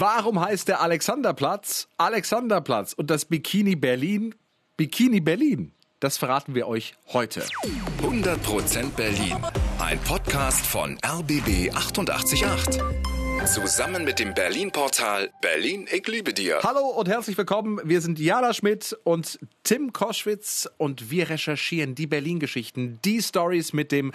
Warum heißt der Alexanderplatz Alexanderplatz und das Bikini Berlin Bikini Berlin? Das verraten wir euch heute. 100% Berlin. Ein Podcast von RBB 888. Zusammen mit dem Berlin-Portal Berlin, ich liebe dir. Hallo und herzlich willkommen. Wir sind Jana Schmidt und Tim Koschwitz und wir recherchieren die Berlin-Geschichten, die Stories mit dem,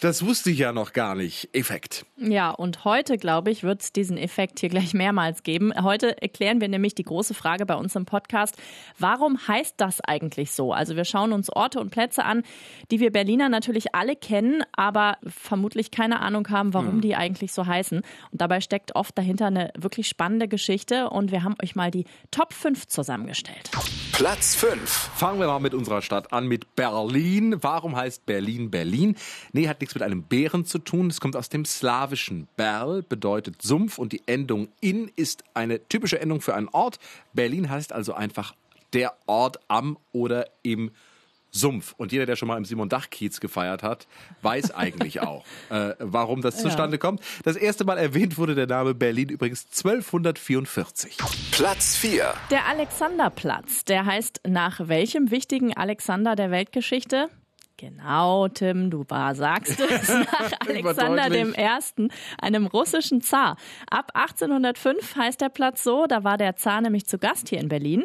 das wusste ich ja noch gar nicht, Effekt. Ja, und heute, glaube ich, wird es diesen Effekt hier gleich mehrmals geben. Heute erklären wir nämlich die große Frage bei uns im Podcast, warum heißt das eigentlich so? Also wir schauen uns Orte und Plätze an, die wir Berliner natürlich alle kennen, aber vermutlich keine Ahnung haben, warum hm. die eigentlich so heißen. Und dabei steckt oft dahinter eine wirklich spannende Geschichte und wir haben euch mal die Top 5 zusammengestellt. Platz 5. Fangen wir mal mit unserer Stadt an, mit Berlin. Warum heißt Berlin Berlin? Nee, hat nichts mit einem Bären zu tun. Es kommt aus dem slawischen Berl, bedeutet Sumpf und die Endung in ist eine typische Endung für einen Ort. Berlin heißt also einfach der Ort am oder im Sumpf. Und jeder, der schon mal im Simon Dach Kiez gefeiert hat, weiß eigentlich auch, äh, warum das zustande ja. kommt. Das erste Mal erwähnt wurde der Name Berlin übrigens 1244. Platz 4. Der Alexanderplatz. Der heißt nach welchem wichtigen Alexander der Weltgeschichte? Genau, Tim, du war, sagst es, nach Alexander dem Ersten, einem russischen Zar. Ab 1805 heißt der Platz so, da war der Zar nämlich zu Gast hier in Berlin.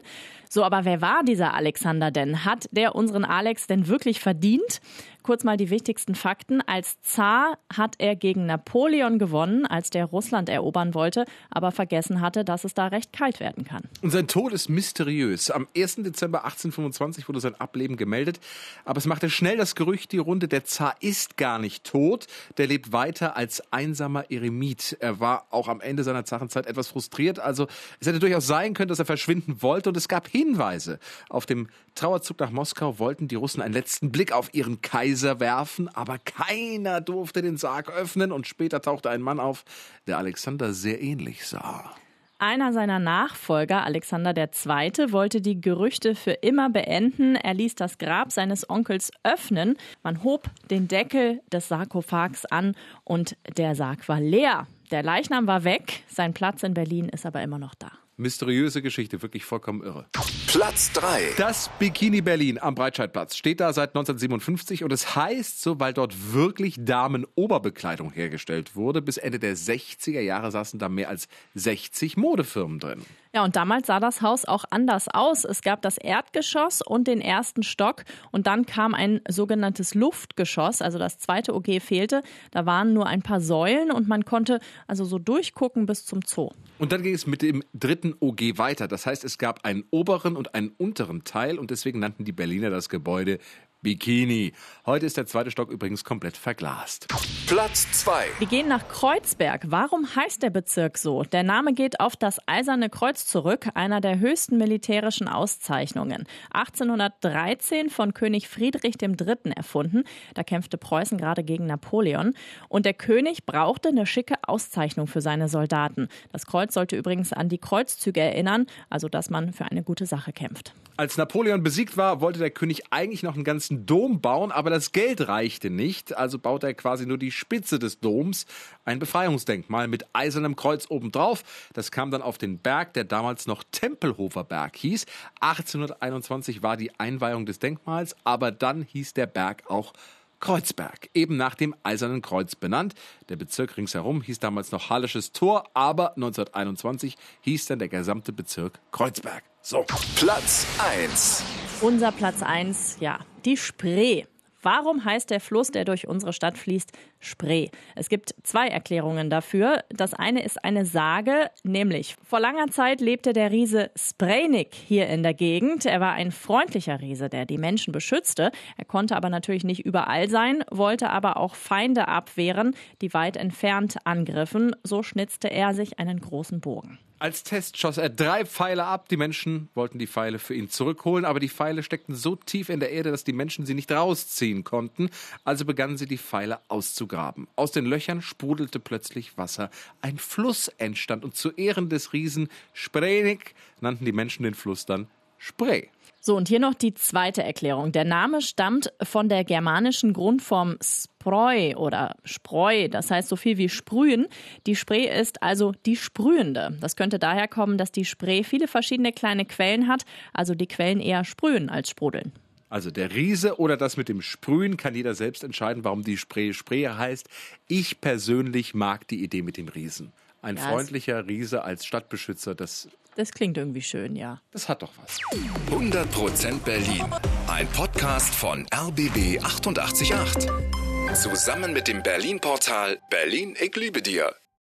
So, aber wer war dieser Alexander denn? Hat der unseren Alex denn wirklich verdient? Kurz mal die wichtigsten Fakten. Als Zar hat er gegen Napoleon gewonnen, als der Russland erobern wollte, aber vergessen hatte, dass es da recht kalt werden kann. Und sein Tod ist mysteriös. Am 1. Dezember 1825 wurde sein Ableben gemeldet, aber es machte schnell das Gerücht die Runde, der Zar ist gar nicht tot, der lebt weiter als einsamer Eremit. Er war auch am Ende seiner Zarenzeit etwas frustriert, also es hätte durchaus sein können, dass er verschwinden wollte und es gab Hinweise. Auf dem Trauerzug nach Moskau wollten die Russen einen letzten Blick auf ihren Kaiser werfen, aber keiner durfte den Sarg öffnen und später tauchte ein Mann auf, der Alexander sehr ähnlich sah. Einer seiner Nachfolger, Alexander II., wollte die Gerüchte für immer beenden. Er ließ das Grab seines Onkels öffnen. Man hob den Deckel des Sarkophags an und der Sarg war leer. Der Leichnam war weg, sein Platz in Berlin ist aber immer noch da. Mysteriöse Geschichte, wirklich vollkommen irre. Platz 3. Das Bikini Berlin am Breitscheidplatz steht da seit 1957 und es heißt so, weil dort wirklich Damenoberbekleidung hergestellt wurde. Bis Ende der 60er Jahre saßen da mehr als 60 Modefirmen drin. Ja, und damals sah das Haus auch anders aus. Es gab das Erdgeschoss und den ersten Stock und dann kam ein sogenanntes Luftgeschoss, also das zweite OG fehlte. Da waren nur ein paar Säulen und man konnte also so durchgucken bis zum Zoo. Und dann ging es mit dem dritten OG weiter. Das heißt, es gab einen oberen und einen unteren Teil und deswegen nannten die Berliner das Gebäude Bikini. Heute ist der zweite Stock übrigens komplett verglast. Platz 2. Wir gehen nach Kreuzberg. Warum heißt der Bezirk so? Der Name geht auf das Eiserne Kreuz zurück, einer der höchsten militärischen Auszeichnungen. 1813 von König Friedrich III. erfunden. Da kämpfte Preußen gerade gegen Napoleon. Und der König brauchte eine schicke Auszeichnung für seine Soldaten. Das Kreuz sollte übrigens an die Kreuzzüge erinnern, also dass man für eine gute Sache kämpft. Als Napoleon besiegt war, wollte der König eigentlich noch einen ganzen Dom bauen, aber das Geld reichte nicht. Also baute er quasi nur die Spitze des Doms, ein Befreiungsdenkmal mit eisernem Kreuz obendrauf. Das kam dann auf den Berg, der damals noch Tempelhofer Berg hieß. 1821 war die Einweihung des Denkmals, aber dann hieß der Berg auch Kreuzberg, eben nach dem Eisernen Kreuz benannt. Der Bezirk ringsherum hieß damals noch Hallisches Tor, aber 1921 hieß dann der gesamte Bezirk Kreuzberg. So. Platz 1. Unser Platz 1, ja, die Spree. Warum heißt der Fluss, der durch unsere Stadt fließt, Spree? Es gibt zwei Erklärungen dafür. Das eine ist eine Sage, nämlich vor langer Zeit lebte der Riese Sprejnik hier in der Gegend. Er war ein freundlicher Riese, der die Menschen beschützte. Er konnte aber natürlich nicht überall sein, wollte aber auch Feinde abwehren, die weit entfernt angriffen. So schnitzte er sich einen großen Bogen. Als Test schoss er drei Pfeile ab. Die Menschen wollten die Pfeile für ihn zurückholen, aber die Pfeile steckten so tief in der Erde, dass die Menschen sie nicht rausziehen konnten. Also begannen sie die Pfeile auszugraben. Aus den Löchern sprudelte plötzlich Wasser. Ein Fluss entstand und zu Ehren des Riesen Sprenik nannten die Menschen den Fluss dann Spree. So, und hier noch die zweite Erklärung. Der Name stammt von der germanischen Grundform Spreu oder Spreu, das heißt so viel wie sprühen. Die Spree ist also die sprühende. Das könnte daher kommen, dass die Spree viele verschiedene kleine Quellen hat, also die Quellen eher sprühen als sprudeln. Also der Riese oder das mit dem Sprühen kann jeder selbst entscheiden, warum die Spree Spree heißt. Ich persönlich mag die Idee mit dem Riesen. Ein ja, freundlicher Riese als Stadtbeschützer, das das klingt irgendwie schön, ja. Das hat doch was. 100% Berlin. Ein Podcast von RBB 888. Zusammen mit dem Berlin-Portal Berlin, ich liebe dir.